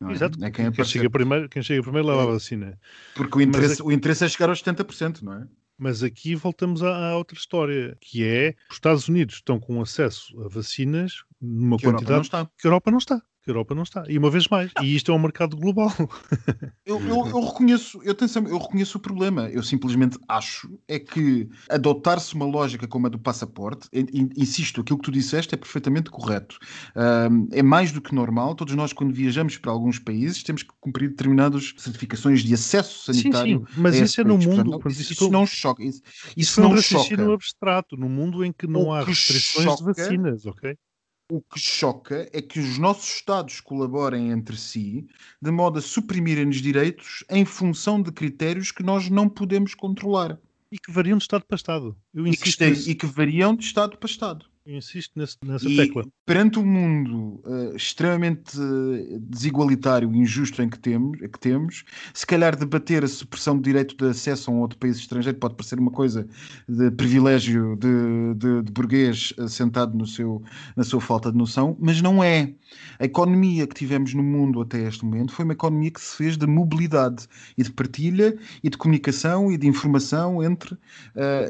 É? Exato, é quem, quem, chega primeiro, quem chega primeiro leva a vacina. Porque o interesse, é... o interesse é chegar aos 70%, não é? Mas aqui voltamos à, outra história, que é os Estados Unidos estão com acesso a vacinas numa que quantidade que a Europa não está que a Europa não está. E uma vez mais, e isto é um mercado global. eu, eu, eu, reconheço, eu, atenção, eu reconheço o problema. Eu simplesmente acho é que adotar-se uma lógica como a do passaporte, insisto, aquilo que tu disseste é perfeitamente correto. Um, é mais do que normal. Todos nós, quando viajamos para alguns países, temos que cumprir determinadas certificações de acesso sanitário. Sim, sim. mas isso é no mundo. Portanto, isso, isso, não choca. Isso, isso, isso não é um raciocínio abstrato, no mundo em que não o há que restrições choca, de vacinas, ok? O que choca é que os nossos Estados colaborem entre si de modo a suprimirem-nos direitos em função de critérios que nós não podemos controlar. E que variam de Estado para Estado. E que, e que variam de Estado para Estado. Insisto nesse, nessa e tecla. Perante um mundo uh, extremamente uh, desigualitário e injusto em que temos, que temos, se calhar debater a supressão do direito de acesso a um outro país estrangeiro pode parecer uma coisa de privilégio de, de, de burguês uh, sentado no seu, na sua falta de noção, mas não é. A economia que tivemos no mundo até este momento foi uma economia que se fez de mobilidade e de partilha e de comunicação e de informação entre,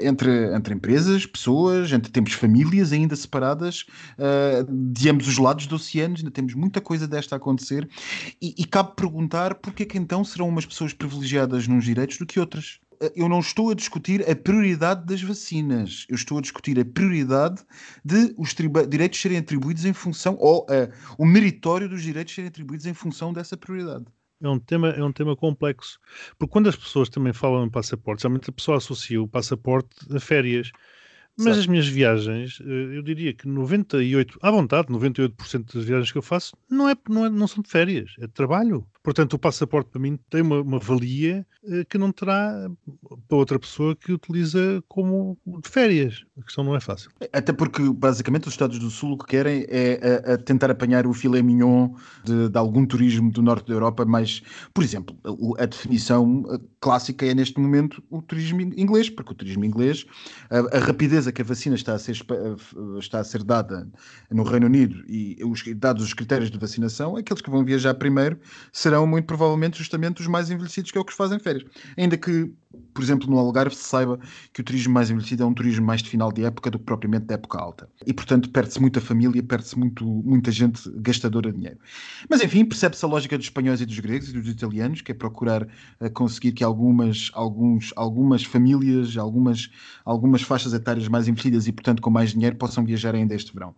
entre, entre empresas, pessoas, entre temos famílias ainda ainda separadas uh, de ambos os lados do oceano, ainda temos muita coisa desta a acontecer, e, e cabe perguntar porque é que então serão umas pessoas privilegiadas nos direitos do que outras eu não estou a discutir a prioridade das vacinas, eu estou a discutir a prioridade de os direitos serem atribuídos em função, ou uh, o meritório dos direitos serem atribuídos em função dessa prioridade. É um, tema, é um tema complexo, porque quando as pessoas também falam em passaporte, geralmente a pessoa associa o passaporte a férias. Mas Certo. as minhas viagens, eh, eu diria que 98, à vontade, 98% das viagens que eu faço não, é, não, é- não são de férias, é de trabalho. Portanto, o passaporte para mim tem uma, uma valia eh, que não terá para outra pessoa que utiliza como de férias. A questão não é fácil. Até porque, basicamente, os Estados do Sul o que querem é a- a tentar apanhar o filé mignon de, de algum turismo do norte da Europa, mas, por exemplo, o- a, definição eh, clássica é neste momento o turismo in- inglês, porque o turismo inglês, a, a rapidez a que a vacina está a ser, está a ser dada no Reino Unido e os, dados os critérios de vacinação, aqueles que vão viajar primeiro serão muito provavelmente justamente os mais envelhecidos, que é o que os fazem férias. Ainda que, por exemplo, no Algarve se saiba que o turismo mais envelhecido é um turismo mais de final de época do que propriamente da época alta. E, portanto, perde-se muita família, perde-se muita gente gastadora de dinheiro. Mas, enfim, percebe-se a lógica dos espanhóis e dos gregos e dos italianos, que é procurar eh, conseguir que algumas, alguns, algumas famílias, algumas, algumas faixas etárias mais envelhecidas e, portanto, com mais dinheiro, possam viajar ainda este verão.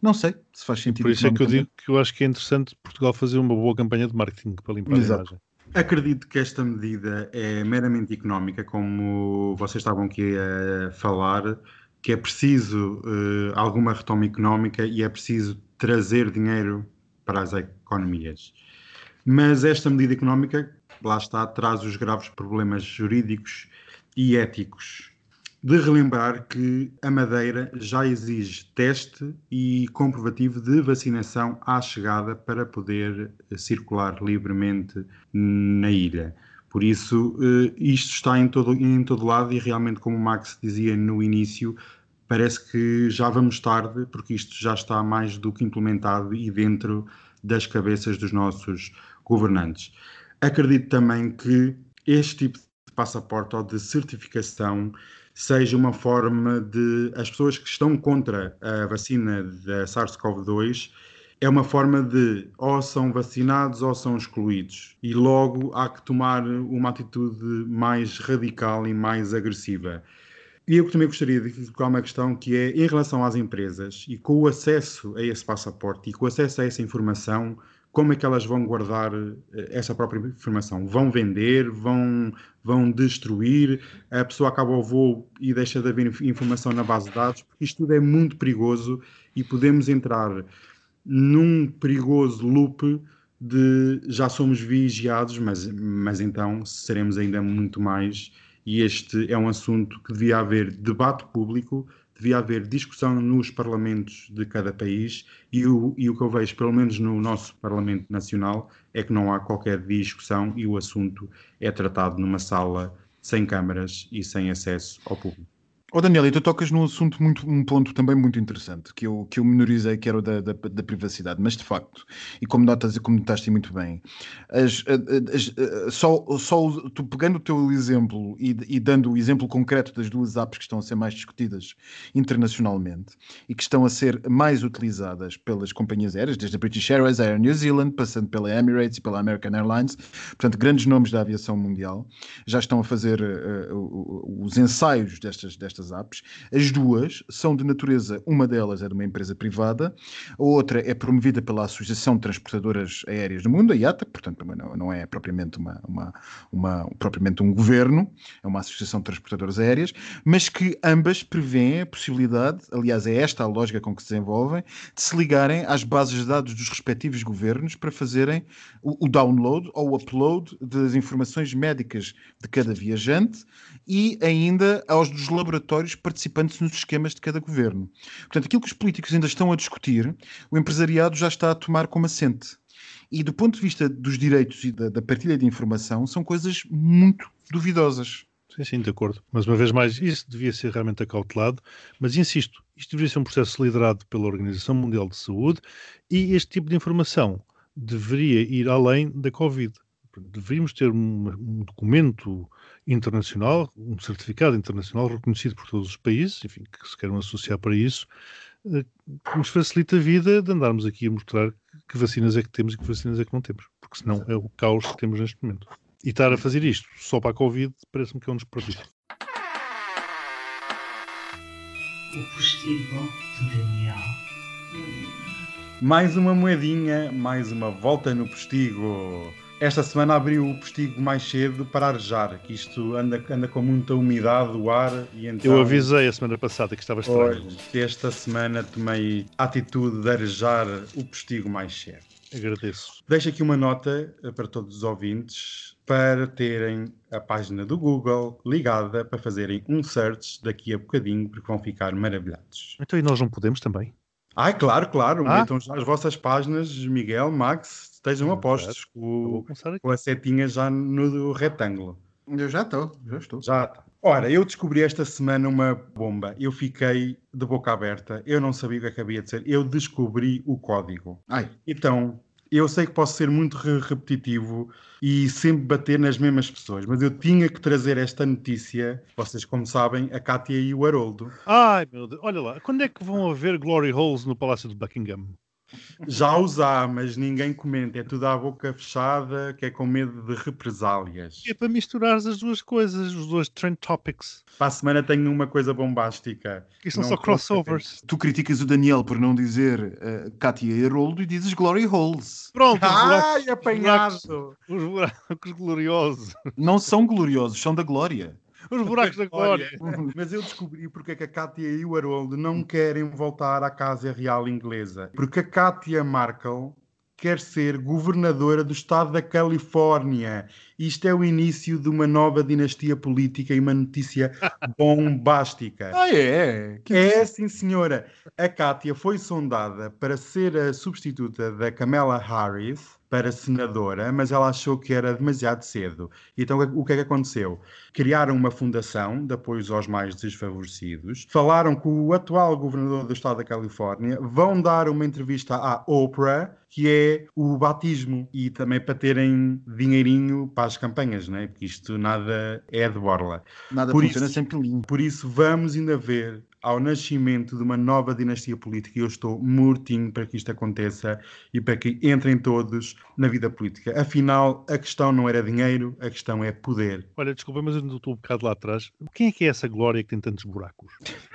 Não sei se faz sentido. Por isso é que eu digo que eu acho que é interessante Portugal fazer uma boa campanha de marketing para limpar Exato. a imagem. Acredito que esta medida é meramente económica, como vocês estavam aqui a falar, que é preciso eh, alguma retoma económica e é preciso trazer dinheiro para as economias. Mas esta medida económica, lá está, traz os graves problemas jurídicos e éticos. De relembrar que a Madeira já exige teste e comprovativo de vacinação à chegada para poder eh, circular livremente na ilha. Por isso, eh, isto está em todo, em todo lado e realmente, como o Max dizia no início, parece que já vamos tarde, porque isto já está mais do que implementado e dentro das cabeças dos nossos governantes. Acredito também que este tipo de passaporte ou de certificação seja uma forma de as pessoas que estão contra a vacina da SARS-CoV-2 é uma forma de ou são vacinados ou são excluídos e logo há que tomar uma atitude mais radical e mais agressiva. E eu também gostaria de colocar uma questão que é em relação às empresas e com o acesso a esse passaporte e com o acesso a essa informação, como é que elas vão guardar eh, essa própria informação? Vão vender? Vão, vão destruir? A pessoa acaba o voo e deixa de haver inf- informação na base de dados? Porque isto tudo é muito perigoso e podemos entrar num perigoso loop de já somos vigiados, mas, mas então seremos ainda muito mais. E este é um assunto que devia haver debate público, devia haver discussão nos parlamentos de cada país e o, e o que eu vejo, pelo menos no nosso Parlamento Nacional, é que não há qualquer discussão e o assunto é tratado numa sala sem câmaras e sem acesso ao público. Ó Daniel, e tu tocas num assunto muito, um ponto também muito interessante, que eu, que eu menorizei, que era o da, da, da privacidade, mas de facto, e como notas e como notaste muito bem, as, as, as, só, só tu pegando o teu exemplo e, e dando o exemplo concreto das duas apps que estão a ser mais discutidas internacionalmente e que estão a ser mais utilizadas pelas companhias aéreas, desde a British Airways, a Air New Zealand, passando pela Emirates e pela American Airlines, portanto, grandes nomes da aviação mundial, já estão a fazer o- os ensaios destas, destas apps. As duas são de natureza, uma delas é de uma empresa privada, a outra é promovida pela Associação de Transportadoras Aéreas do Mundo, a IATA, portanto não, não é propriamente, uma, uma, uma- propriamente um governo, é uma associação de transportadoras aéreas, mas que ambas prevêem a possibilidade, aliás é esta a lógica com que se desenvolvem, de se ligarem às bases de dados dos respectivos governos para fazerem o, o download ou o upload das informações médicas de cada viajante e ainda aos dos laboratórios participantes nos esquemas de cada governo. Portanto, aquilo que os políticos ainda estão a discutir, o empresariado já está a tomar como assente. E do ponto de vista dos direitos e da, da partilha de informação, são coisas muito duvidosas. Sim, sim, de acordo. Mas uma vez mais, isso devia ser realmente acautelado, mas insisto, isto deveria ser um processo liderado pela Organização Mundial de Saúde e este tipo de informação deveria ir além da Covid. Deveríamos ter um, um documento internacional, um certificado internacional reconhecido por todos os países, enfim, que se queiram associar para isso, eh, que nos facilita a vida de andarmos aqui a mostrar que vacinas é que temos e que vacinas é que não temos, porque senão é o caos que temos neste momento. E estar a fazer isto só para a Covid parece-me que é um desperdício. O postigo de Daniel. Mais uma moedinha, mais uma volta no postigo. Esta semana abriu o postigo mais cedo para arejar, que isto anda, anda com muita umidade o ar e então... Eu avisei a semana passada que estava estranho. Pois, esta semana tomei a atitude de arejar o postigo mais cedo. Agradeço. Deixo aqui uma nota eh, para todos os ouvintes para terem a página do Google ligada para fazerem um search daqui a bocadinho, porque vão ficar maravilhados. Então e nós não podemos também? Ai, claro, claro. Ah? Metam já as vossas páginas, Miguel, Max, estejam apostos com, com a setinha já no retângulo. Eu já estou, já estou. Já está. Ora, eu descobri esta semana uma bomba. Eu fiquei de boca aberta. Eu não sabia o que acabia de ser. Eu descobri o código. Ai, Então, eu sei que posso ser muito re- repetitivo e sempre bater nas mesmas pessoas, mas eu tinha que trazer esta notícia. Vocês, como sabem, a Cátia e o Haroldo Ai, meu Deus. Olha lá, quando é que vão haver Glory Holes no Palácio de Buckingham? Já os há, mas ninguém comenta. É tudo à boca fechada, que é com medo de represálias. É para misturar as duas coisas, os dois trend topics. Para a semana tenho uma coisa bombástica. Que são Não só estou crossovers. tu criticas o Daniel por não dizer uh, Katia Haroldo e dizes Glory Holes. Pronto, os buracos, Ai, apanhado! os buracos gloriosos. Não são gloriosos, são da glória. Os buracos da glória. Mas eu descobri porque é que a Cátia e o Haroldo não querem voltar à Casa Real Inglesa. Porque a Cátia Markle quer ser governadora do estado da Califórnia. Isto é o início de uma nova dinastia política e uma notícia bombástica. Ah, é? Que É sim, senhora. A Kátia foi sondada para ser a substituta da Kamala Harris para senadora, mas ela achou que era demasiado cedo. Então o que é que aconteceu? Criaram uma fundação de apoios aos mais desfavorecidos, falaram com o atual governador do estado da Califórnia, vão dar uma entrevista à Oprah, que é o batismo, e também para terem dinheirinho para as campanhas, né? porque isto nada é de borla. Nada Por funciona isso- sem pilinho. Por isso, vamos ainda ver ao nascimento de uma nova dinastia política e eu estou mortinho para que isto aconteça e para que entrem todos na vida política. Afinal, a questão não era dinheiro, a questão é poder. Olha, desculpa, mas eu ainda estou um bocado lá atrás. Quem é que é essa glória que tem tantos buracos?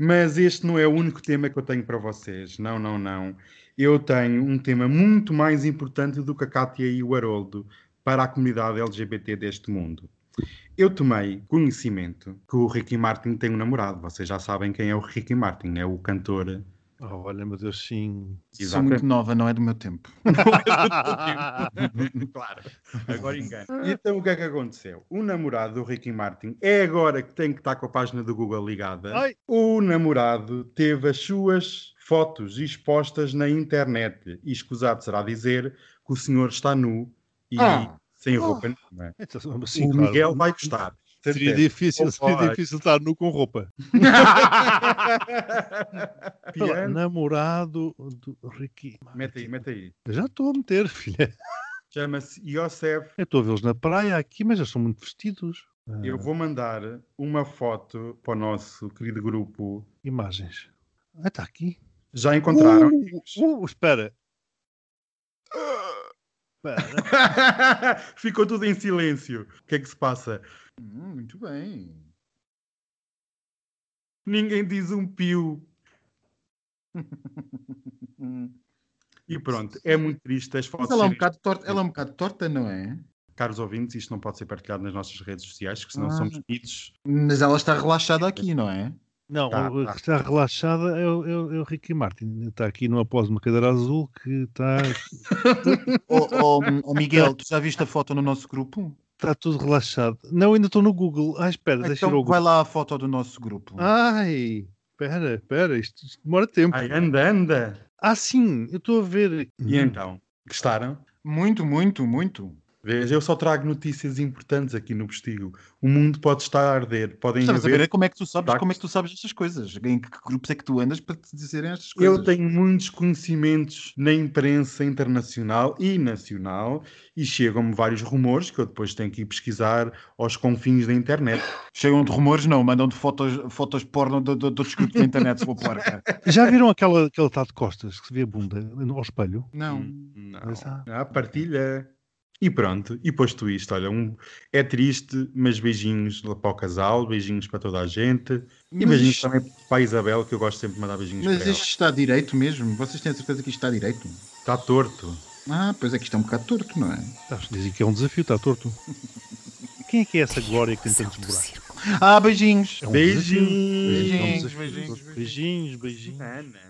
Mas este não é o único tema que eu tenho para vocês. Não, não, não. Eu tenho um tema muito mais importante do que a Cátia e o Haroldo para a comunidade LGBT deste mundo. Eu tomei conhecimento que o Ricky Martin tem um namorado. Vocês já sabem quem é o Ricky Martin, é o cantor. Oh, olha, meu Deus, sim. Sou muito nova, não é do meu tempo. claro, agora engano. Então o que é que aconteceu? O namorado do Ricky Martin é agora que tem que estar com a página do Google ligada. Ai. O namorado teve as suas fotos expostas na internet. E escusado será dizer que o senhor está nu e Ah. sem roupa nenhuma. Então, sim, o claro. Miguel vai gostar. Seria difícil, seria difícil estar nu com roupa. Piano. namorado do Ricky. Mete aí, mete aí. Já estou a meter, filha. Chama-se Yosef. Eu estou a vê-los na praia aqui, mas eles são muito vestidos. Ah, Eu vou mandar uma foto para o nosso querido grupo. Imagens. Ah, está aqui. Já encontraram? Uh, uh, espera. Espera. Ficou tudo em silêncio. O que é que se passa? Hum, muito bem. Ninguém diz um pio. E pronto, é muito triste as fotos. ela é, um bocado torta, ela é um bocado torta, não é? Caros ouvintes, isto não pode ser partilhado nas nossas redes sociais, que senão Ah. somos punidos. Mas ela está relaxada aqui, não é? Não, Tá, o tá. que está relaxada é o, é o- é o Ricky Martin. Está aqui pose de uma cadeira azul que está, Ó ó, ó, Miguel, tu já viste a foto no nosso grupo? está tudo relaxado. Não, ainda estou no Google. Ah, espera, deixa eu Então vai lá a foto do nosso grupo. Ai, espera, espera, isto, isto demora tempo. Ai, anda, anda. Ah, sim, eu estou a ver. E então? Gostaram? Muito, muito, muito. Vês, eu só trago notícias importantes aqui no Postigo. O mundo pode estar a arder. Podem Estamos a haver ver como é que tu sabes, Tá. como é que tu sabes estas coisas. Em que grupos é que tu andas para te dizerem estas coisas? Eu tenho muitos conhecimentos na imprensa internacional e nacional e chegam-me vários rumores que eu depois tenho que ir pesquisar aos confins da internet. Chegam de rumores, não, mandam de fotos, fotos porno de, de, de outros grupos da internet, se for porca. Já viram aquela, aquele está de costas que se vê a bunda no- ao espelho? Não. Não. Mas há. Ah, partilha. E pronto, e posto isto, olha, um, é triste, mas beijinhos para o casal, beijinhos para toda a gente e Mas beijinhos isto- também para a Isabel, que eu gosto sempre de mandar beijinhos Mas para isto está direito mesmo? Vocês têm a certeza que isto está direito? Está torto. Ah, pois é que isto é um bocado torto, não é? Tá, Dizem que é um desafio, está torto. Quem é que é essa glória que tem tantos buracos? Ah, beijinhos. É um Beijinhos. É um Beijinhos, desafio. beijinhos, beijinhos, beijinhos. Ana.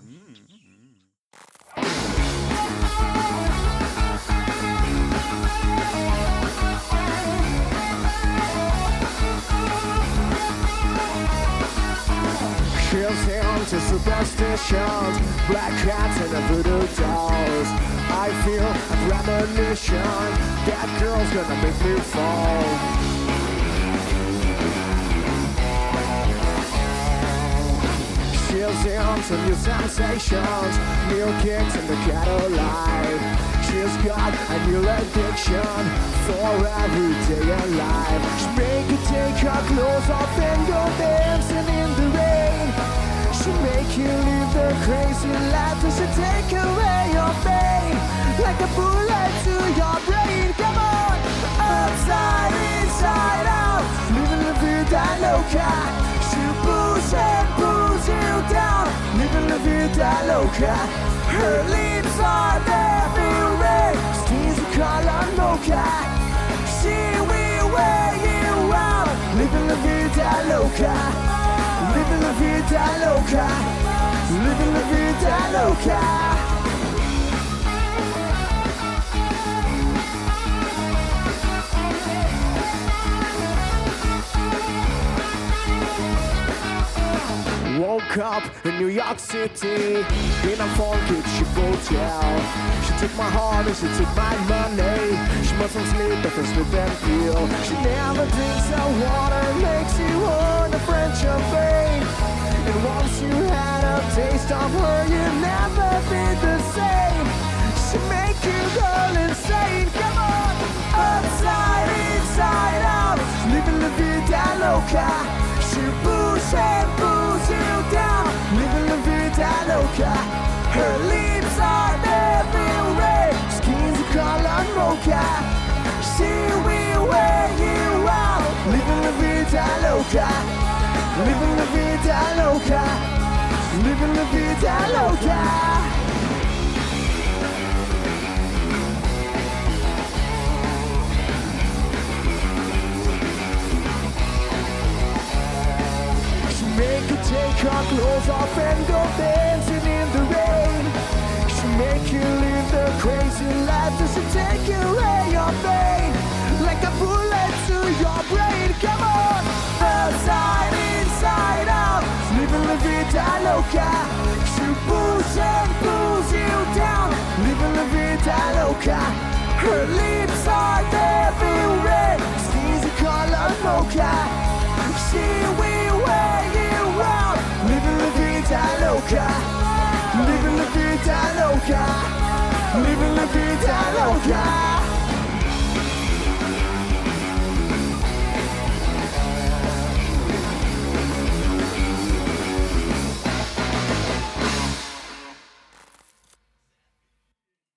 Superstitions, black cats and the voodoo dolls. I feel a premonition, that girl's gonna make me fall. Chills him to new sensations, new kicks in the ghetto life. She's got a new addiction for every day in life. She make you take her clothes off and go dancing in the rain. She make you live the crazy life and she take away your pain like a bullet to your brain. Come on, upside, inside out, living la vida loca. She pulls and pulls you down, living la vida loca. Her lips are everywhere, skin's a color mocha. She will wear you out, living la vida loca. Living la vida loca, living la vida loca. Woke up in New York City in a funky cheap hotel. Took my heart and she took my money. She mustn't sleep if it's sleep and feel. She never drinks the water, makes you want a French champagne. And once you had a taste of her, you never be the same. Loca, living la vida loca, living la vida loca. She make you take her clothes off and go dancing in the rain. She make you live the crazy life just to take away your pain. Like a bullet outside, inside out, living la vida loca. She pulls and pulls you down, living la vida loca. Her lips are everywhere, skin's a color mocha. She will wear you out, living la vida loca, living la vida loca, living la vida loca.